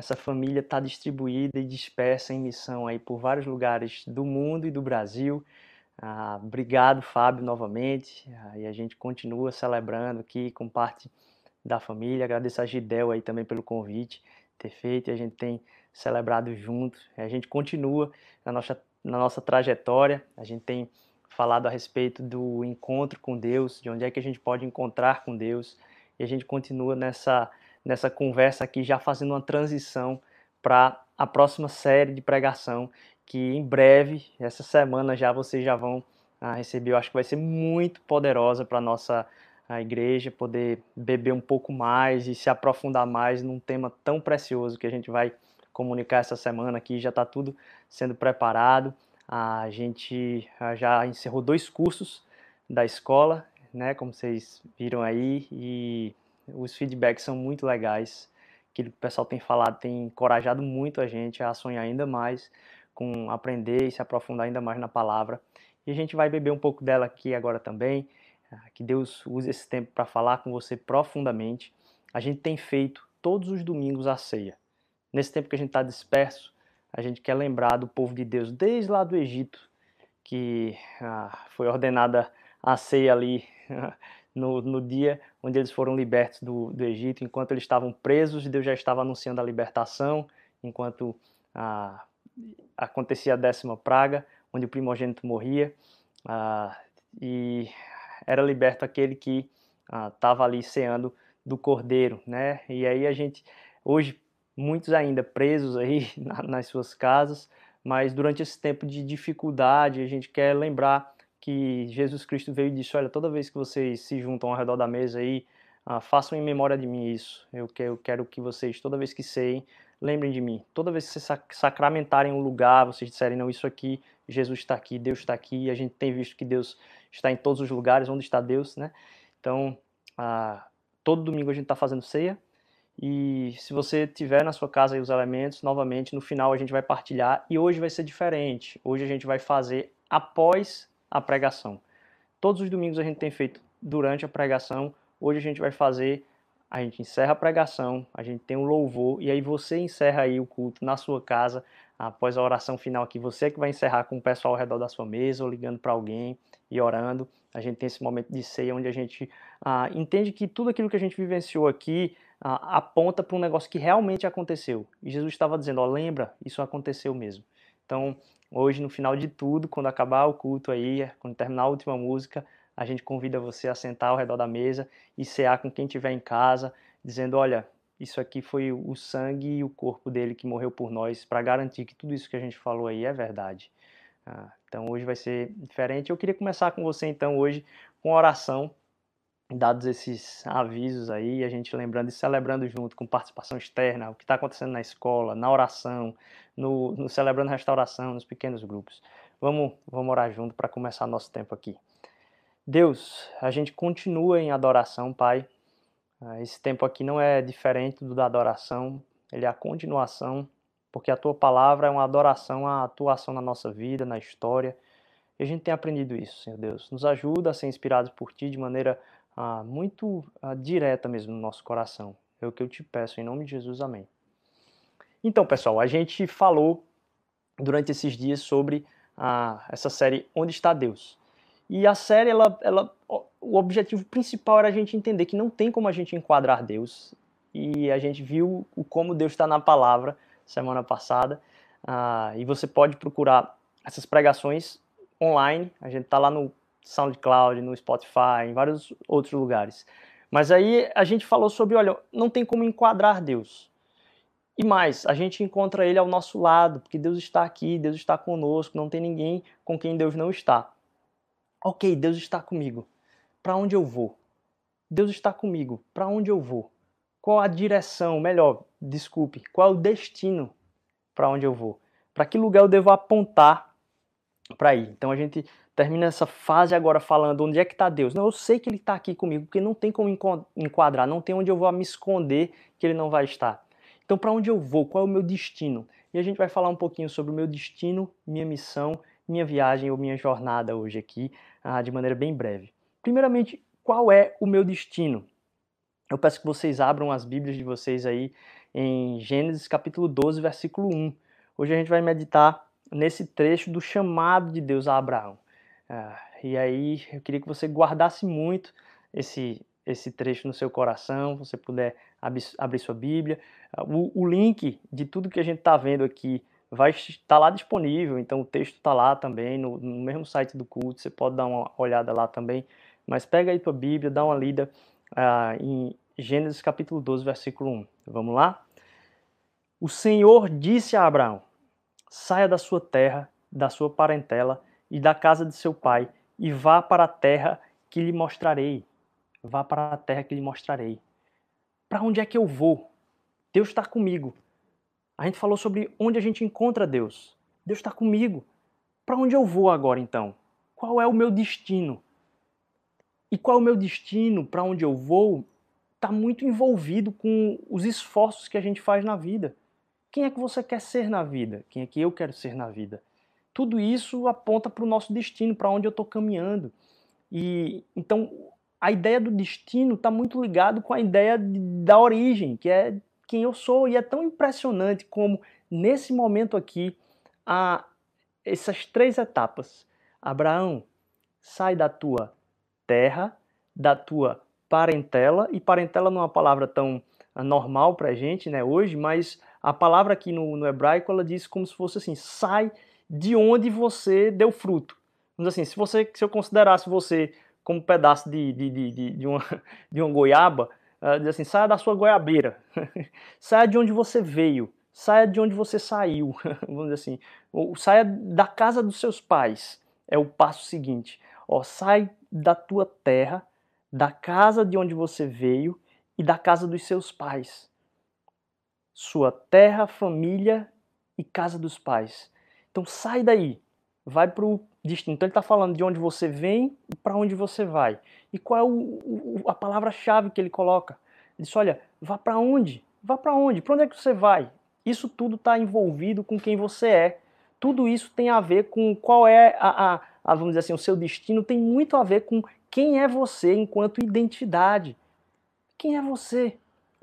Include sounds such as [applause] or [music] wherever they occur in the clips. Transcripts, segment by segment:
Essa família está distribuída e dispersa em missão aí por vários lugares do mundo e do Brasil. Ah, obrigado, Fábio, novamente. Ah, e a gente continua celebrando aqui com parte da família. Agradeço a Gidel aí também pelo convite ter feito. E a gente tem celebrado juntos. A gente continua na nossa, na nossa trajetória. A gente tem falado a respeito do encontro com Deus, de onde é que a gente pode encontrar com Deus. E a gente continua nessa nessa conversa aqui, já fazendo uma transição para a próxima série de pregação, que em breve, essa semana já vocês já vão ah, receber. Eu acho que vai ser muito poderosa para a nossa a igreja, poder beber um pouco mais e se aprofundar mais num tema tão precioso que a gente vai comunicar essa semana aqui. Já está tudo sendo preparado. A gente ah, já encerrou dois cursos da escola, né, como vocês viram aí, e os feedbacks são muito legais. Que o pessoal tem falado tem encorajado muito a gente a sonhar ainda mais com aprender e se aprofundar ainda mais na palavra. E a gente vai beber um pouco dela aqui agora também. Ah, que Deus use esse tempo para falar com você profundamente. A gente tem feito todos os domingos a ceia. Nesse tempo que a gente está disperso, a gente quer lembrar do povo de Deus desde lá do Egito, que ah, foi ordenada a ceia ali [laughs] no, no dia onde eles foram libertos do, do Egito, enquanto eles estavam presos, Deus já estava anunciando a libertação, enquanto ah, acontecia a décima praga, onde o primogênito morria, ah, e era liberto aquele que estava ah, ali ceando do cordeiro, né? E aí a gente, hoje, muitos ainda presos aí [laughs] na, nas suas casas, mas durante esse tempo de dificuldade, a gente quer lembrar que Jesus Cristo veio e disse: Olha, toda vez que vocês se juntam ao redor da mesa aí, ah, façam em memória de mim isso. Eu, que, eu quero que vocês, toda vez que seem, lembrem de mim. Toda vez que vocês sacramentarem um lugar, vocês disserem: Não, isso aqui, Jesus está aqui, Deus está aqui. E a gente tem visto que Deus está em todos os lugares onde está Deus, né? Então, ah, todo domingo a gente está fazendo ceia. E se você tiver na sua casa os elementos, novamente, no final a gente vai partilhar. E hoje vai ser diferente. Hoje a gente vai fazer após a pregação. Todos os domingos a gente tem feito durante a pregação. Hoje a gente vai fazer, a gente encerra a pregação, a gente tem um louvor e aí você encerra aí o culto na sua casa após a oração final aqui. Você que vai encerrar com o pessoal ao redor da sua mesa ou ligando para alguém e orando. A gente tem esse momento de ceia onde a gente ah, entende que tudo aquilo que a gente vivenciou aqui ah, aponta para um negócio que realmente aconteceu. E Jesus estava dizendo: ó, lembra, isso aconteceu mesmo. Então, Hoje, no final de tudo, quando acabar o culto aí, quando terminar a última música, a gente convida você a sentar ao redor da mesa e cear com quem estiver em casa, dizendo: olha, isso aqui foi o sangue e o corpo dele que morreu por nós, para garantir que tudo isso que a gente falou aí é verdade. Ah, então hoje vai ser diferente. Eu queria começar com você então hoje com oração dados esses avisos aí, a gente lembrando e celebrando junto com participação externa, o que está acontecendo na escola, na oração, no, no, celebrando restauração, nos pequenos grupos. Vamos, vamos orar junto para começar nosso tempo aqui. Deus, a gente continua em adoração, Pai. Ah, esse tempo aqui não é diferente do da adoração, ele é a continuação, porque a tua palavra é uma adoração à atuação na nossa vida, na história. E a gente tem aprendido isso, Senhor Deus. Nos ajuda a ser inspirados por Ti de maneira ah, muito ah, direta mesmo no nosso coração. É o que eu te peço, em nome de Jesus, amém. Então, pessoal, a gente falou durante esses dias sobre ah, essa série Onde está Deus? E a série, ela, ela, o objetivo principal era a gente entender que não tem como a gente enquadrar Deus. E a gente viu o como Deus está na palavra semana passada. Ah, e você pode procurar essas pregações online. A gente está lá no SoundCloud, no Spotify, em vários outros lugares. Mas aí a gente falou sobre, olha, não tem como enquadrar Deus. E mais, a gente encontra ele ao nosso lado, porque Deus está aqui, Deus está conosco, não tem ninguém com quem Deus não está. Ok, Deus está comigo. Para onde eu vou? Deus está comigo. Para onde eu vou? Qual a direção? Melhor, desculpe, qual é o destino para onde eu vou? Para que lugar eu devo apontar para ir? Então a gente termina essa fase agora falando onde é que está Deus. Não, eu sei que Ele está aqui comigo, porque não tem como enquadrar, não tem onde eu vou me esconder que Ele não vai estar. Então, para onde eu vou? Qual é o meu destino? E a gente vai falar um pouquinho sobre o meu destino, minha missão, minha viagem ou minha jornada hoje aqui, ah, de maneira bem breve. Primeiramente, qual é o meu destino? eu peço que vocês abram as Bíblias de vocês aí em Gênesis capítulo 12, versículo 1. Hoje a gente vai meditar nesse trecho do chamado de Deus a Abraão. Ah, e aí eu queria que você guardasse muito esse, esse trecho no seu coração, você puder abrir, sua Bíblia. Ah, o, o, link de tudo que a gente está vendo aqui vai estar lá disponível, então o texto está lá também, no, no, mesmo site do culto, você pode dar uma olhada lá também. Mas pega aí tua Bíblia, dá uma lida ah, em Gênesis capítulo 12, versículo 1. Vamos lá? O Senhor disse a Abraão: Saia da sua terra, da sua parentela e da casa de seu pai, e vá para a terra que lhe mostrarei. Vá para a terra que lhe mostrarei. Para onde é que eu vou? Deus está comigo. A gente falou sobre onde a gente encontra Deus. Deus está comigo. Para onde eu vou agora então? Qual é o meu destino? E qual é o meu destino? Para onde eu vou? Está muito envolvido com os esforços que a gente faz na vida. Quem é que você quer ser na vida? Quem é que eu quero ser na vida? Tudo isso aponta para o nosso destino, para onde eu estou caminhando. E então a ideia do destino está muito ligado com a ideia de, da origem, que é quem eu sou. E é tão impressionante como nesse momento aqui há essas três etapas. Abraão, sai da tua terra, da tua parentela, e parentela não é uma palavra tão normal para a gente né, hoje, mas a palavra aqui no, no, hebraico ela diz como se fosse assim: sai de onde você deu fruto. Vamos assim, se você se eu considerasse você como um pedaço de, de, de, de, uma, [laughs] de uma goiaba, uh, diz assim, saia da sua goiabeira, [laughs] saia de onde você veio, saia de onde você saiu, [laughs] vamos dizer assim, ou saia da casa dos seus pais, é o passo seguinte. Ó, sai da tua terra, da casa de onde você veio e da casa dos seus pais sua terra, família e casa dos pais. Então sai daí, vai para o destino. Então ele está falando de onde você vem e para onde você vai. E qual é o, o, a palavra-chave que ele coloca? Ele diz: olha, vá para onde? Vá para onde? Para onde é que você vai? Isso tudo está envolvido com quem você é. Tudo isso tem a ver com qual é a, a, a, vamos dizer assim, o seu destino, tem muito a ver com quem é você enquanto identidade. Quem é você?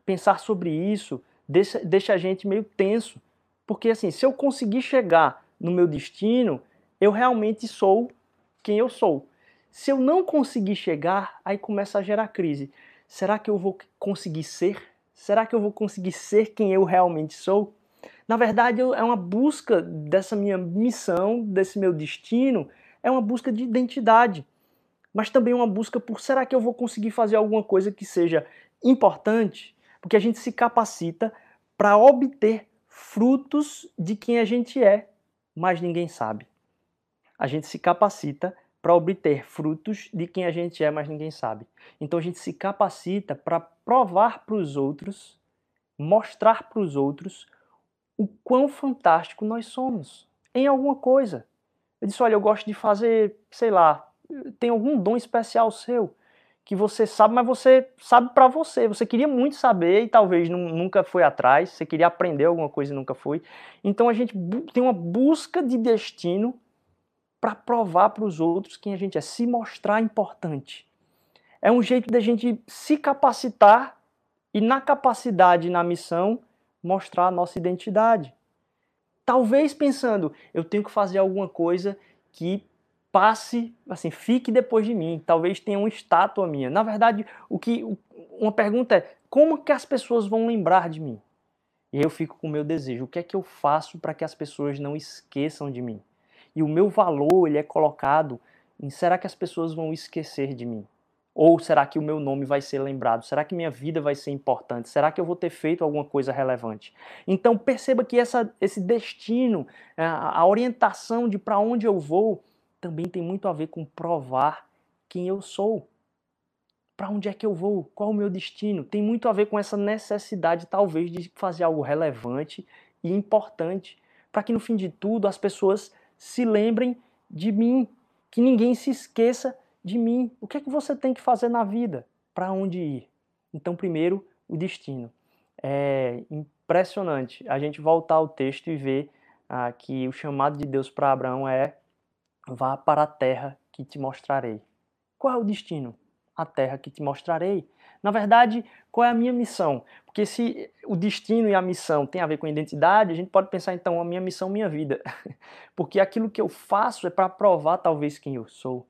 Pensar sobre isso, deixa, deixa a gente meio tenso. Porque assim, se eu conseguir chegar no meu destino, eu realmente sou quem eu sou. Se eu não conseguir chegar, aí começa a gerar crise. Será que eu vou conseguir ser? Será que eu vou conseguir ser quem eu realmente sou? Na verdade, é uma busca dessa minha missão, desse meu destino, é uma busca de identidade. Mas também uma busca por será que eu vou conseguir fazer alguma coisa que seja importante? Porque a gente se capacita para obter frutos de quem a gente é, mas ninguém sabe. A gente se capacita para obter frutos de quem a gente é, mas ninguém sabe. Então a gente se capacita para provar para os outros, mostrar para os outros o quão fantástico nós somos em alguma coisa. Eu disse: olha, eu gosto de fazer, sei lá, tem algum dom especial seu que você sabe, mas você sabe para você. Você queria muito saber e talvez nunca foi atrás, você queria aprender alguma coisa e nunca foi. Então a gente tem uma busca de destino para provar para os outros quem a gente é, se mostrar importante. É um jeito da gente se capacitar e na capacidade, na missão, mostrar a nossa identidade. Talvez pensando, eu tenho que fazer alguma coisa que passe, assim, fique depois de mim. Talvez tenha uma estátua minha. Na verdade, o que uma pergunta é: como que as pessoas vão lembrar de mim? E eu fico com o meu desejo. O que é que eu faço para que as pessoas não esqueçam de mim? E o meu valor, ele é colocado em será que as pessoas vão esquecer de mim? Ou será que o meu nome vai ser lembrado? Será que minha vida vai ser importante? Será que eu vou ter feito alguma coisa relevante? Então perceba que essa, esse destino, a orientação de para onde eu vou, também tem muito a ver com provar quem eu sou. Para onde é que eu vou? Qual o meu destino? Tem muito a ver com essa necessidade, talvez, de fazer algo relevante e importante, para que no fim de tudo as pessoas se lembrem de mim, que ninguém se esqueça de mim. O que é que você tem que fazer na vida? Para onde ir? Então, primeiro, o destino. É impressionante a gente voltar ao texto e ver ah, que o chamado de Deus para Abraão é Vá para a terra que te mostrarei. Qual é o destino? a terra que te mostrarei. Na verdade, qual é a minha missão? Porque se o destino e a missão tem a ver com identidade, a gente pode pensar então a minha missão, minha vida. [laughs] Porque aquilo que eu faço é para provar talvez quem eu sou.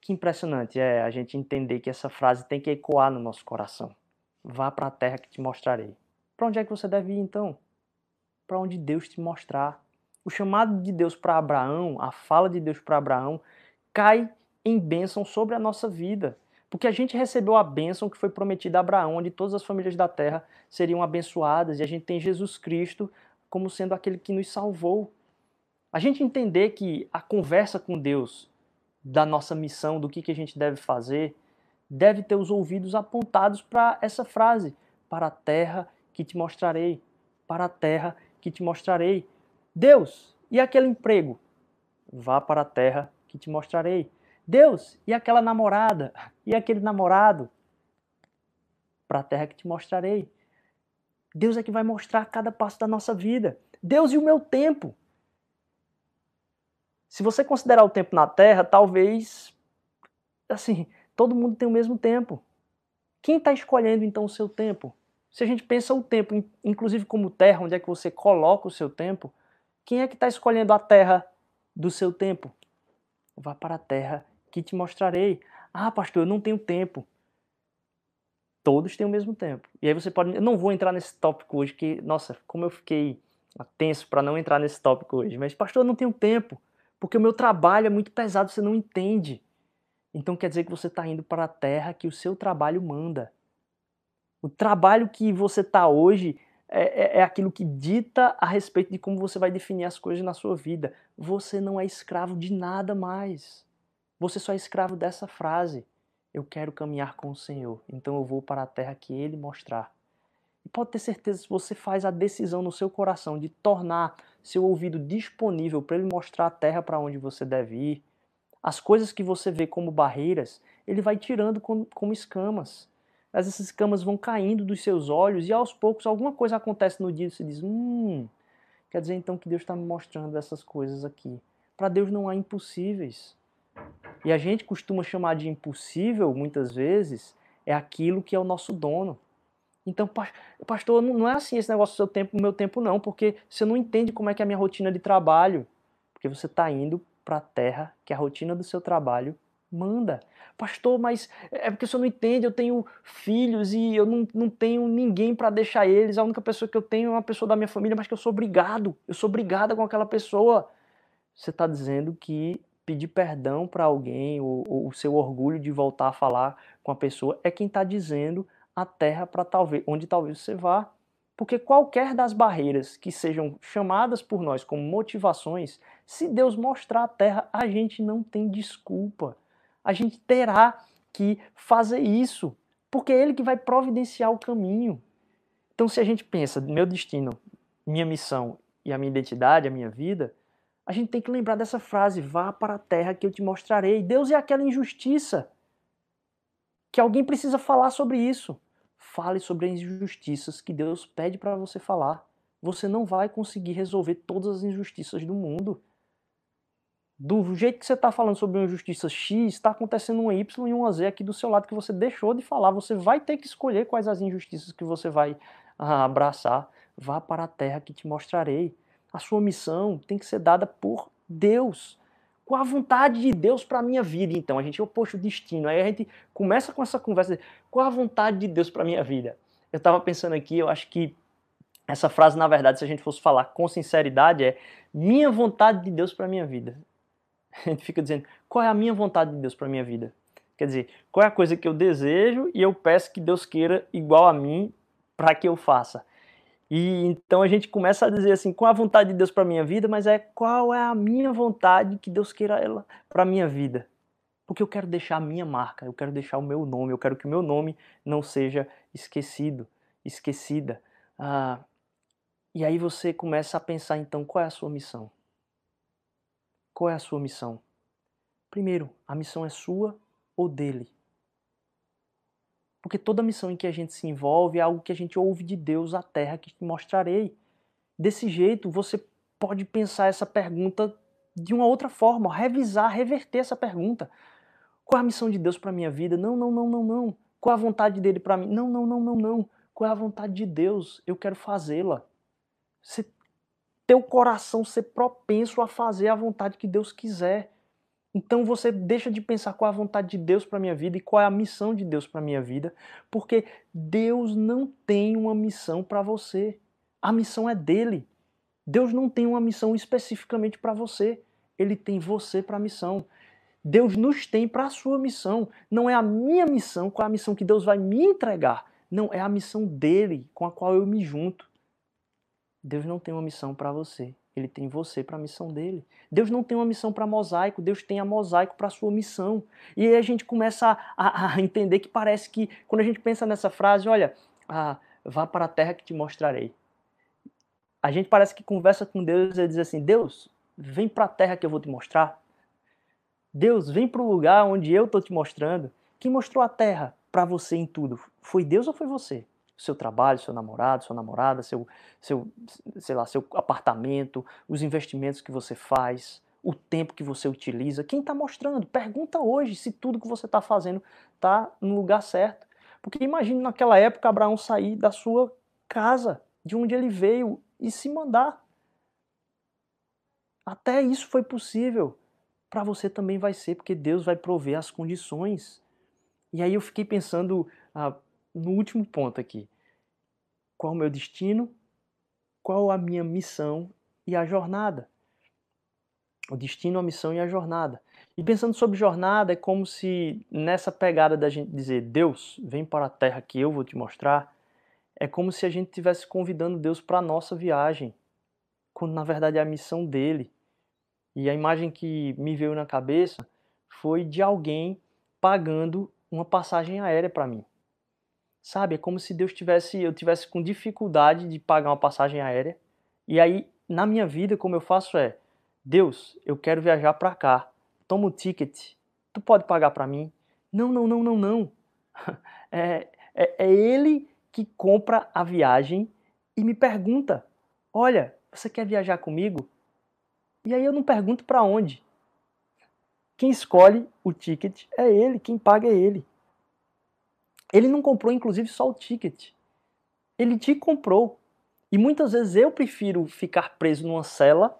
Que impressionante é a gente entender que essa frase tem que ecoar no nosso coração. Vá para a terra que te mostrarei. Para onde é que você deve ir então? Para onde Deus te mostrar. O chamado de Deus para Abraão, a fala de Deus para Abraão, cai em bênção sobre a nossa vida. Porque a gente recebeu a bênção que foi prometida a Abraão, onde todas as famílias da terra seriam abençoadas, e a gente tem Jesus Cristo como sendo aquele que nos salvou. A gente entender que a conversa com Deus da nossa missão, do que, que a gente deve fazer, deve ter os ouvidos apontados para essa frase: para a terra que te mostrarei, para a terra que te mostrarei. Deus, e aquele emprego? Vá para a terra que te mostrarei. Deus, e aquela namorada? E aquele namorado? Para a terra que te mostrarei. Deus é que vai mostrar cada passo da nossa vida. Deus e o meu tempo. Se você considerar o tempo na Terra, talvez, assim, todo mundo tem o mesmo tempo. Quem está escolhendo então o seu tempo? Se a gente pensa o tempo, inclusive como terra, onde é que você coloca o seu tempo, quem é que está escolhendo a terra do seu tempo? Vá para a terra que te mostrarei. Ah, pastor, eu não tenho tempo. Todos têm o mesmo tempo. E aí você pode. Eu não vou entrar nesse tópico hoje, que, nossa, como eu fiquei tenso para não entrar nesse tópico hoje. Mas, pastor, eu não tenho tempo, porque o meu trabalho é muito pesado, você não entende. Então quer dizer que você está indo para a terra que o seu trabalho manda. O trabalho que você está hoje é, é, aquilo que dita a respeito de como você vai definir as coisas na sua vida. Você não é escravo de nada mais. Você só é escravo dessa frase. Eu quero caminhar com o Senhor, então eu vou para a terra que Ele mostrar. E pode ter certeza, se você faz a decisão no seu coração de tornar seu ouvido disponível para Ele mostrar a terra para onde você deve ir, as coisas que você vê como barreiras, Ele vai tirando como, como escamas. Mas essas escamas vão caindo dos seus olhos e aos poucos alguma coisa acontece no dia e você diz: Hum, quer dizer então que Deus está me mostrando essas coisas aqui. Para Deus não há impossíveis. E a gente costuma chamar de impossível, muitas vezes, é aquilo que é o nosso dono. Então, pastor, não é assim esse negócio do seu tempo, meu tempo não, porque você não entende como é que é a minha rotina de trabalho, porque você está indo para a terra que a rotina do seu trabalho manda. Pastor, mas é porque o senhor não entende, eu tenho filhos e eu não, não tenho ninguém para deixar eles, a única pessoa que eu tenho é uma pessoa da minha família, mas que eu sou obrigado, eu sou obrigada com aquela pessoa. Você está dizendo que pedir perdão para alguém, ou, ou, o seu orgulho de voltar a falar com a pessoa, é quem está dizendo a terra para talvez onde talvez você vá. Porque qualquer das barreiras que sejam chamadas por nós como motivações, se Deus mostrar a terra, a gente não tem desculpa. A gente terá que fazer isso, porque é Ele que vai providenciar o caminho. Então, se a gente pensa, meu destino, minha missão e a minha identidade, a minha vida, a gente tem que lembrar dessa frase: vá para a terra que eu te mostrarei. Deus é aquela injustiça que alguém precisa falar sobre isso. Fale sobre as injustiças que Deus pede para você falar. Você não vai conseguir resolver todas as injustiças do mundo. Do jeito que você está falando sobre uma injustiça X, está acontecendo um Y e um Z aqui do seu lado que você deixou de falar. Você vai ter que escolher quais as injustiças que você vai ah, abraçar. Vá para a terra que te mostrarei. A sua missão tem que ser dada por Deus. Com a vontade de Deus para a minha vida. Então, a gente oposto o destino. Aí a gente começa com essa conversa. Qual a vontade de Deus para a minha vida? Eu estava pensando aqui, eu acho que essa frase, na verdade, se a gente fosse falar com sinceridade, é minha vontade de Deus para a minha vida. [laughs] A gente fica dizendo, qual é a minha vontade de Deus para a minha vida? Quer dizer, qual é a coisa que eu desejo e eu peço que Deus queira igual a mim para que eu faça? E então a gente começa a dizer assim, qual a vontade de Deus para minha vida, mas é qual é a minha vontade que Deus queira ela para minha vida. Porque eu quero deixar a minha marca, eu quero deixar o meu nome, eu quero que o meu nome não seja esquecido, esquecida. Ah, e aí você começa a pensar então qual é a sua missão? Qual é a sua missão? Primeiro, a missão é sua ou dele? Porque toda missão em que a gente se envolve é algo que a gente ouve de Deus à terra que te mostrarei. Desse jeito, você pode pensar essa pergunta de uma outra forma, revisar, reverter essa pergunta. Qual é a missão de Deus para minha vida? Não, não, não, não, não. Qual é a vontade dele para mim? Não, não, não, não, não. Qual é a vontade de Deus? Eu quero fazê-la. Você teu coração ser propenso a fazer a vontade que Deus quiser. Então você deixa de pensar qual é a vontade de Deus para minha vida e qual é a missão de Deus para minha vida, porque Deus não tem uma missão para você. A missão é dele. Deus não tem uma missão especificamente para você. Ele tem você para a missão. Deus nos tem para a sua missão. Não é a minha missão, qual é a missão que Deus vai me entregar. Não, é a missão dele com a qual eu me junto. Deus não tem uma missão para você. Ele tem você para a missão dele. Deus não tem uma missão para mosaico, Deus tem a mosaico para a sua missão. E aí a gente começa a, a, entender que parece que, quando a gente pensa nessa frase, olha, ah, vá para a terra que te mostrarei. A gente parece que conversa com Deus e diz assim: Deus, vem para a terra que eu vou te mostrar. Deus, vem para o lugar onde eu estou te mostrando. Quem mostrou a terra para você em tudo? Foi Deus ou foi você? Seu trabalho, seu namorado, sua namorada, seu, seu, sei lá, seu apartamento, os investimentos que você faz, o tempo que você utiliza. Quem está mostrando? Pergunta hoje se tudo que você está fazendo está no lugar certo. Porque imagine naquela época Abraão sair da sua casa, de onde ele veio, e se mandar. Até isso foi possível. Para você também vai ser, porque Deus vai prover as condições. E aí eu fiquei pensando, ah, no último ponto aqui. Qual o meu destino? Qual a minha missão e a jornada? O destino, a missão e a jornada. E pensando sobre jornada, é como se nessa pegada da gente dizer Deus, vem para a terra que eu vou te mostrar, é como se a gente estivesse convidando Deus para a nossa viagem, quando na verdade é a missão dele. E a imagem que me veio na cabeça foi de alguém pagando uma passagem aérea para mim. Sabe? É como se Deus tivesse, eu tivesse com dificuldade de pagar uma passagem aérea. E aí, na minha vida, como eu faço é: Deus, eu quero viajar para cá. Toma o ticket. Tu pode pagar para mim? Não, não, não, não, não. [laughs] É, é, é ele que compra a viagem e me pergunta: Olha, você quer viajar comigo? E aí eu não pergunto para onde. Quem escolhe o ticket é ele, quem paga é ele. Ele não comprou, inclusive, só o ticket. Ele te comprou. E muitas vezes eu prefiro ficar preso numa cela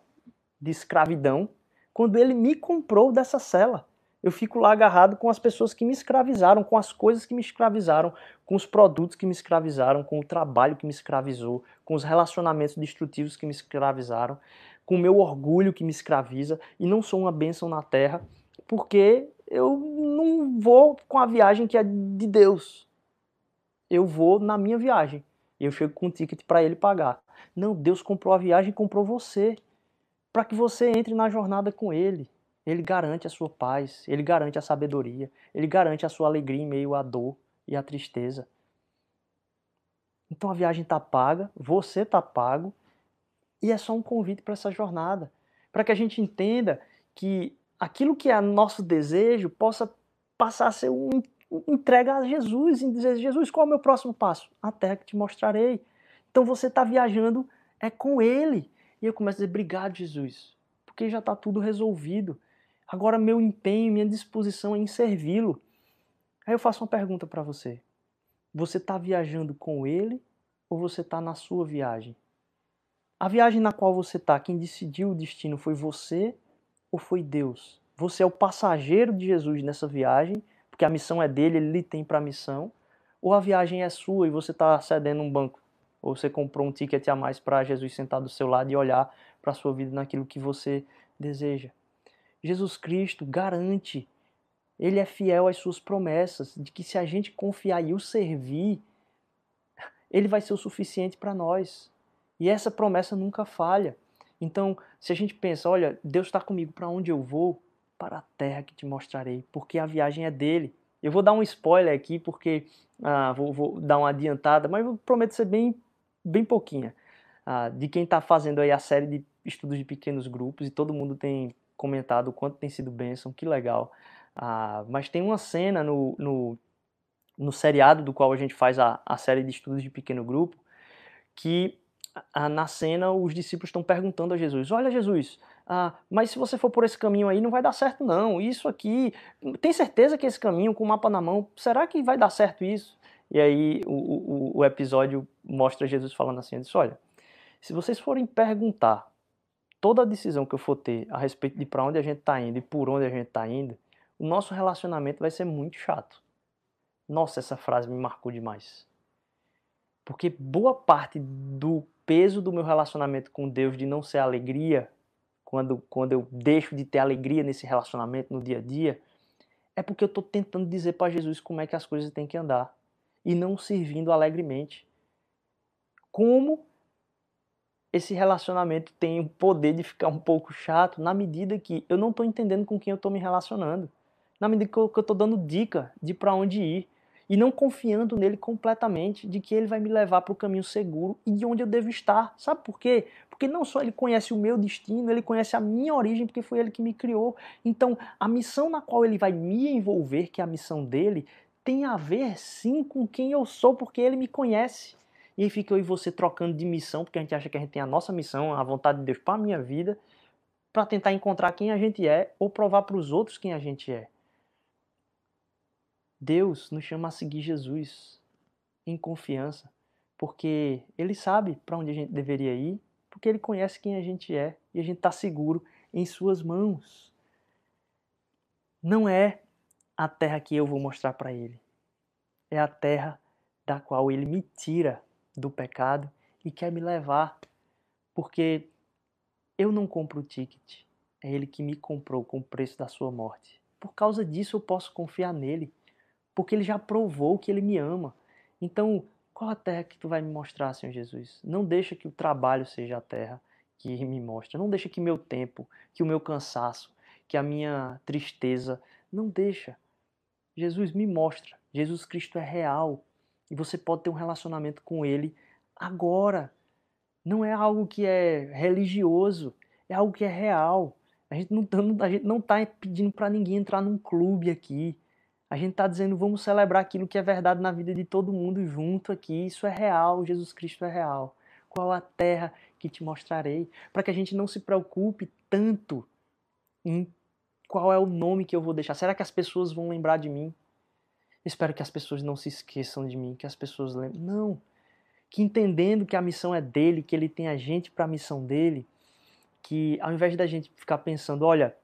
de escravidão quando ele me comprou dessa cela. Eu fico lá agarrado com as pessoas que me escravizaram, com as coisas que me escravizaram, com os produtos que me escravizaram, com o trabalho que me escravizou, com os relacionamentos destrutivos que me escravizaram, com o meu orgulho que me escraviza e não sou uma bênção na terra, porque eu não vou com a viagem que é de Deus. Eu vou na minha viagem. Eu chego com um ticket para ele pagar. Não, Deus comprou a viagem comprou você. Para que você entre na jornada com ele. Ele garante a sua paz, ele garante a sabedoria, ele garante a sua alegria em meio à dor e à tristeza. Então a viagem está paga, você está pago, e é só um convite para essa jornada. Para que a gente entenda que aquilo que é nosso desejo possa passar a ser um entrega a Jesus e dizer, Jesus, qual é o meu próximo passo? A terra que te mostrarei. Então você está viajando é com Ele. E eu começo a dizer, obrigado, Jesus, porque já está tudo resolvido. Agora meu empenho, minha disposição é em servi-lo. Aí eu faço uma pergunta para você. Você está viajando com Ele ou você está na sua viagem? A viagem na qual você está, quem decidiu o destino foi você ou foi Deus? Você é o passageiro de Jesus nessa viagem, porque a missão é dele, ele lhe tem para a missão, ou a viagem é sua e você está cedendo um banco, ou você comprou um ticket a mais para Jesus sentar do seu lado e olhar para a sua vida naquilo que você deseja. Jesus Cristo garante, ele é fiel às suas promessas, de que se a gente confiar e o servir, ele vai ser o suficiente para nós. E essa promessa nunca falha. Então, se a gente pensa, olha, Deus está comigo, para onde eu vou? Para a terra que te mostrarei, porque a viagem é dele. Eu vou dar um spoiler aqui, porque ah, vou, vou, dar uma adiantada, mas eu prometo ser bem, bem pouquinha. Ah, de quem está fazendo aí a série de estudos de pequenos grupos, e todo mundo tem comentado o quanto tem sido bênção, que legal. Ah, mas tem uma cena no, no, no seriado do qual a gente faz a, a série de estudos de pequeno grupo, que na cena os discípulos estão perguntando a Jesus: Olha, Jesus, ah, mas se você for por esse caminho aí, não vai dar certo não. Isso aqui, tem certeza que esse caminho com o mapa na mão, será que vai dar certo isso? E aí o, o, o episódio mostra Jesus falando assim, disse, olha, se vocês forem perguntar toda a decisão que eu for ter a respeito de para onde a gente está indo e por onde a gente está indo, o nosso relacionamento vai ser muito chato. Nossa, essa frase me marcou demais. Porque boa parte do peso do meu relacionamento com Deus de não ser alegria, quando, quando eu deixo de ter alegria nesse relacionamento no dia a dia, é porque eu estou tentando dizer para Jesus como é que as coisas têm que andar e não servindo alegremente. Como esse relacionamento tem o poder de ficar um pouco chato na medida que eu não estou entendendo com quem eu estou me relacionando, na medida que eu estou dando dica de para onde ir e não confiando nele completamente de que ele vai me levar para o caminho seguro e de onde eu devo estar. Sabe por quê? Porque não só ele conhece o meu destino, ele conhece a minha origem, porque foi ele que me criou. Então, a missão na qual ele vai me envolver, que é a missão dele, tem a ver sim com quem eu sou, porque ele me conhece. E aí fica eu e você trocando de missão, porque a gente acha que a gente tem a nossa missão, a vontade de Deus para a minha vida, para tentar encontrar quem a gente é ou provar para os outros quem a gente é. Deus nos chama a seguir Jesus em confiança, porque Ele sabe para onde a gente deveria ir, porque Ele conhece quem a gente é e a gente está seguro em Suas mãos. Não é a terra que eu vou mostrar para Ele, é a terra da qual Ele me tira do pecado e quer me levar, porque eu não compro o ticket, é Ele que me comprou com o preço da Sua morte. Por causa disso eu posso confiar nele porque ele já provou que ele me ama. Então, qual a terra que tu vai me mostrar, Senhor Jesus? Não deixa que o trabalho seja a terra que me mostra. Não deixa que meu tempo, que o meu cansaço, que a minha tristeza, não deixa. Jesus me mostra. Jesus Cristo é real e você pode ter um relacionamento com ele agora. Não é algo que é religioso, é algo que é real. A gente não está tá pedindo para ninguém entrar num clube aqui. A gente está dizendo, vamos celebrar aquilo que é verdade na vida de todo mundo junto aqui. Isso é real, Jesus Cristo é real. Qual a terra que te mostrarei? Para que a gente não se preocupe tanto em qual é o nome que eu vou deixar. Será que as pessoas vão lembrar de mim? Espero que as pessoas não se esqueçam de mim, que as pessoas lembrem. Não. Que entendendo que a missão é dele, que ele tem a gente para a missão dele, que ao invés da gente ficar pensando, olha,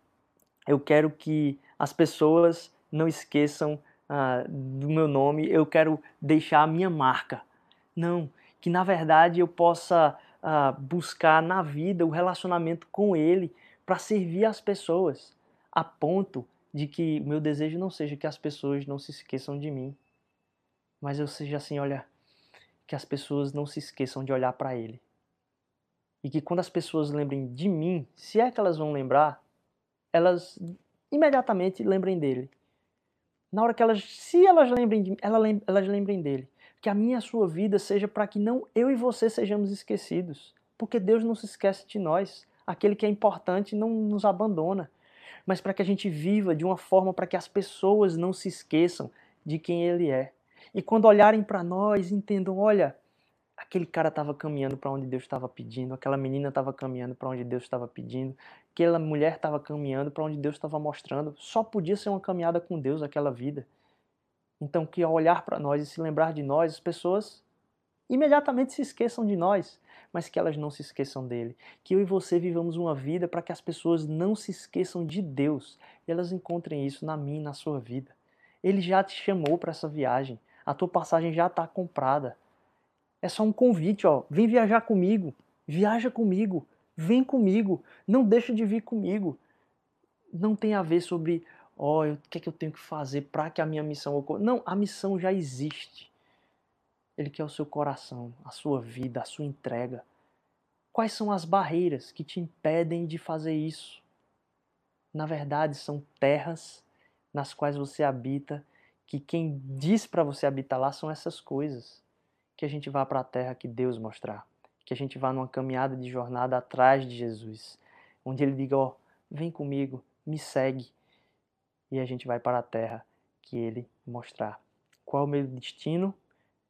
eu quero que as pessoas não esqueçam ah, do meu nome, eu quero deixar a minha marca. Não, que na verdade eu possa ah, buscar na vida o relacionamento com Ele para servir as pessoas, a ponto de que meu desejo não seja que as pessoas não se esqueçam de mim, mas eu seja assim, olha, que as pessoas não se esqueçam de olhar para Ele. E que quando as pessoas lembrem de mim, se é que elas vão lembrar, elas imediatamente lembrem dele na hora que elas, se elas lembrem, de, elas lembrem dele. Que a minha a sua vida seja para que não eu e você sejamos esquecidos. Porque Deus não se esquece de nós. Aquele que é importante não nos abandona. Mas para que a gente viva de uma forma para que as pessoas não se esqueçam de quem Ele é. E quando olharem para nós, entendam: olha, aquele cara estava caminhando para onde Deus estava pedindo, aquela menina estava caminhando para onde Deus estava pedindo, aquela mulher estava caminhando para onde Deus estava mostrando. Só podia ser uma caminhada com Deus aquela vida. Então, que ao olhar para nós e se lembrar de nós, as pessoas imediatamente se esqueçam de nós, mas que elas não se esqueçam dele. Que eu e você vivamos uma vida para que as pessoas não se esqueçam de Deus e elas encontrem isso na minha e na sua vida. Ele já te chamou para essa viagem, a tua passagem já está comprada. É só um convite, ó. Vem viajar comigo. Viaja comigo. Vem comigo. Não deixa de vir comigo. Não tem a ver sobre, ó, oh, o que é que eu tenho que fazer para que a minha missão ocorra. Não, a missão já existe. Ele quer o seu coração, a sua vida, a sua entrega. Quais são as barreiras que te impedem de fazer isso? Na verdade, são terras nas quais você habita, que quem diz para você habitar lá são essas coisas que a gente vá para a terra que Deus mostrar, que a gente vá numa caminhada de jornada atrás de Jesus, onde ele diga, ó, oh, vem comigo, me segue, e a gente vai para a terra que ele mostrar. Qual é o meu destino?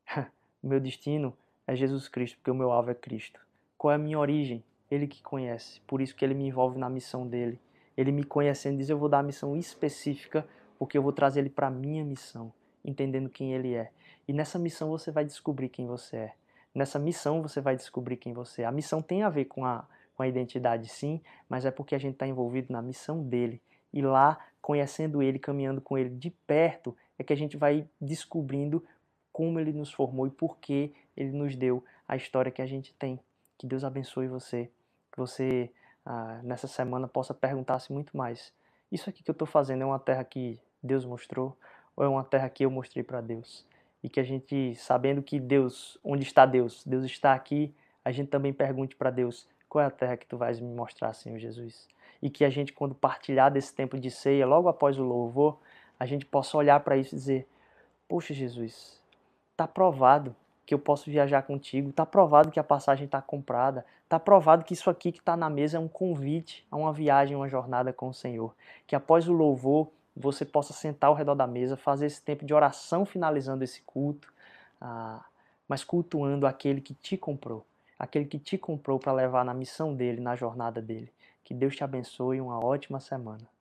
[laughs] o meu destino é Jesus Cristo, porque o meu alvo é Cristo. Qual é a minha origem? Ele que conhece. Por isso que ele me envolve na missão dele. Ele me conhecendo diz: Eu vou dar a missão específica porque eu vou trazer ele para a minha missão, entendendo quem ele é. E nessa missão você vai descobrir quem você é. Nessa missão você vai descobrir quem você é. A missão tem a ver com a, com a identidade, sim, mas é porque a gente está envolvido na missão dele. E lá, conhecendo ele, caminhando com ele de perto, é que a gente vai descobrindo como ele nos formou e por que ele nos deu a história que a gente tem. Que Deus abençoe você. Que você, ah, nessa semana, possa perguntar-se muito mais. Isso aqui que eu estou fazendo é uma terra que Deus mostrou ou é uma terra que eu mostrei para Deus? E que a gente, sabendo que Deus, onde está Deus? Deus está aqui, a gente também pergunte para Deus, qual é a terra que tu vais me mostrar, Senhor Jesus? E que a gente, quando partilhar desse tempo de ceia, logo após o louvor, a gente possa olhar para isso e dizer: Poxa, Jesus, está provado que eu posso viajar contigo, está provado que a passagem está comprada, está provado que isso aqui que está na mesa é um convite a uma viagem, uma jornada com o Senhor. Que após o louvor você possa sentar ao redor da mesa, fazer esse tempo de oração finalizando esse culto, ah, mas cultuando aquele que te comprou, aquele que te comprou para levar na missão dele, na jornada dele. Que Deus te abençoe e uma ótima semana.